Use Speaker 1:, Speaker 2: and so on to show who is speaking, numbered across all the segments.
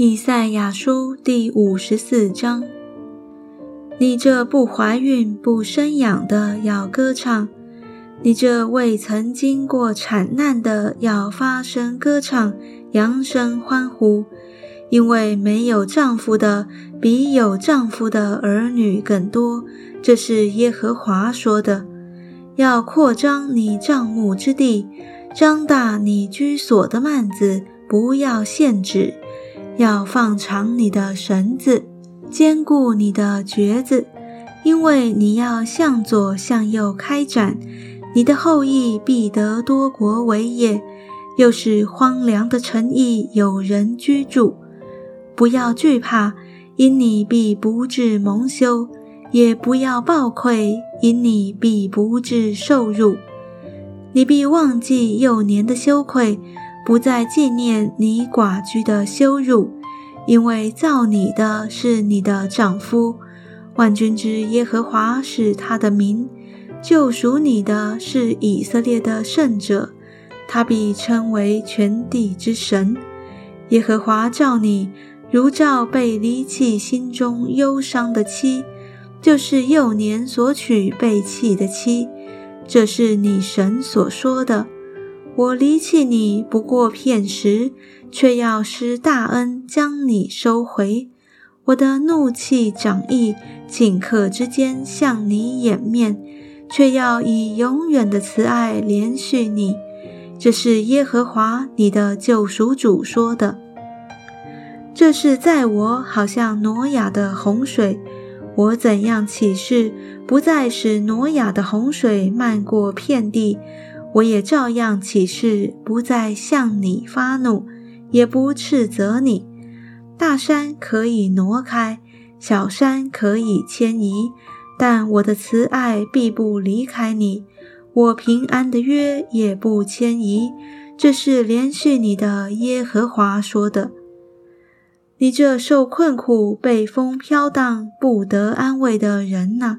Speaker 1: 以赛亚书第五十四章：你这不怀孕不生养的要歌唱，你这未曾经过产难的要发声歌唱，扬声欢呼，因为没有丈夫的比有丈夫的儿女更多。这是耶和华说的。要扩张你帐幕之地，张大你居所的幔子，不要限制。要放长你的绳子，坚固你的橛子，因为你要向左向右开展，你的后裔必得多国为业，又是荒凉的城邑有人居住。不要惧怕，因你必不至蒙羞；也不要暴愧，因你必不至受辱。你必忘记幼年的羞愧。不再纪念你寡居的羞辱，因为造你的是你的丈夫，万军之耶和华是他的名，救赎你的是以色列的圣者，他必称为全地之神。耶和华照你，如照被离弃心中忧伤的妻，就是幼年所娶被弃的妻，这是你神所说的。我离弃你不过片时，却要施大恩将你收回。我的怒气长意，顷刻之间向你掩面，却要以永远的慈爱连续你。这是耶和华你的救赎主说的。这是在我好像挪亚的洪水，我怎样起誓，不再使挪亚的洪水漫过遍地。我也照样起誓，不再向你发怒，也不斥责你。大山可以挪开，小山可以迁移，但我的慈爱必不离开你，我平安的约也不迁移。这是连续你的耶和华说的。你这受困苦、被风飘荡、不得安慰的人呐，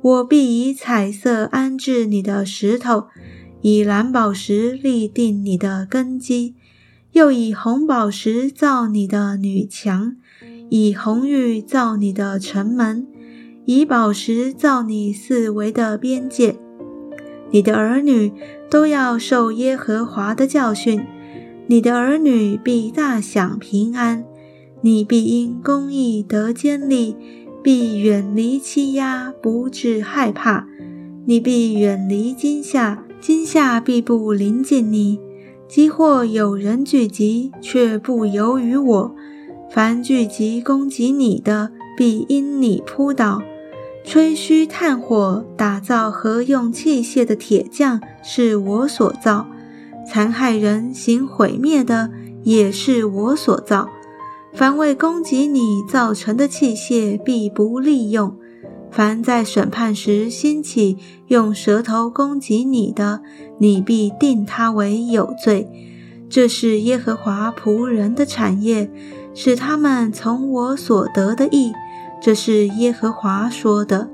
Speaker 1: 我必以彩色安置你的石头。以蓝宝石立定你的根基，又以红宝石造你的女墙，以红玉造你的城门，以宝石造你四围的边界。你的儿女都要受耶和华的教训，你的儿女必大享平安，你必因公义得坚立，必远离欺压，不致害怕，你必远离惊吓。今夏必不临近你，即或有人聚集，却不由于我。凡聚集攻击你的，必因你扑倒。吹嘘炭火，打造和用器械的铁匠，是我所造；残害人、行毁灭的，也是我所造。凡为攻击你造成的器械，必不利用。凡在审判时兴起用舌头攻击你的，你必定他为有罪。这是耶和华仆人的产业，使他们从我所得的益。这是耶和华说的。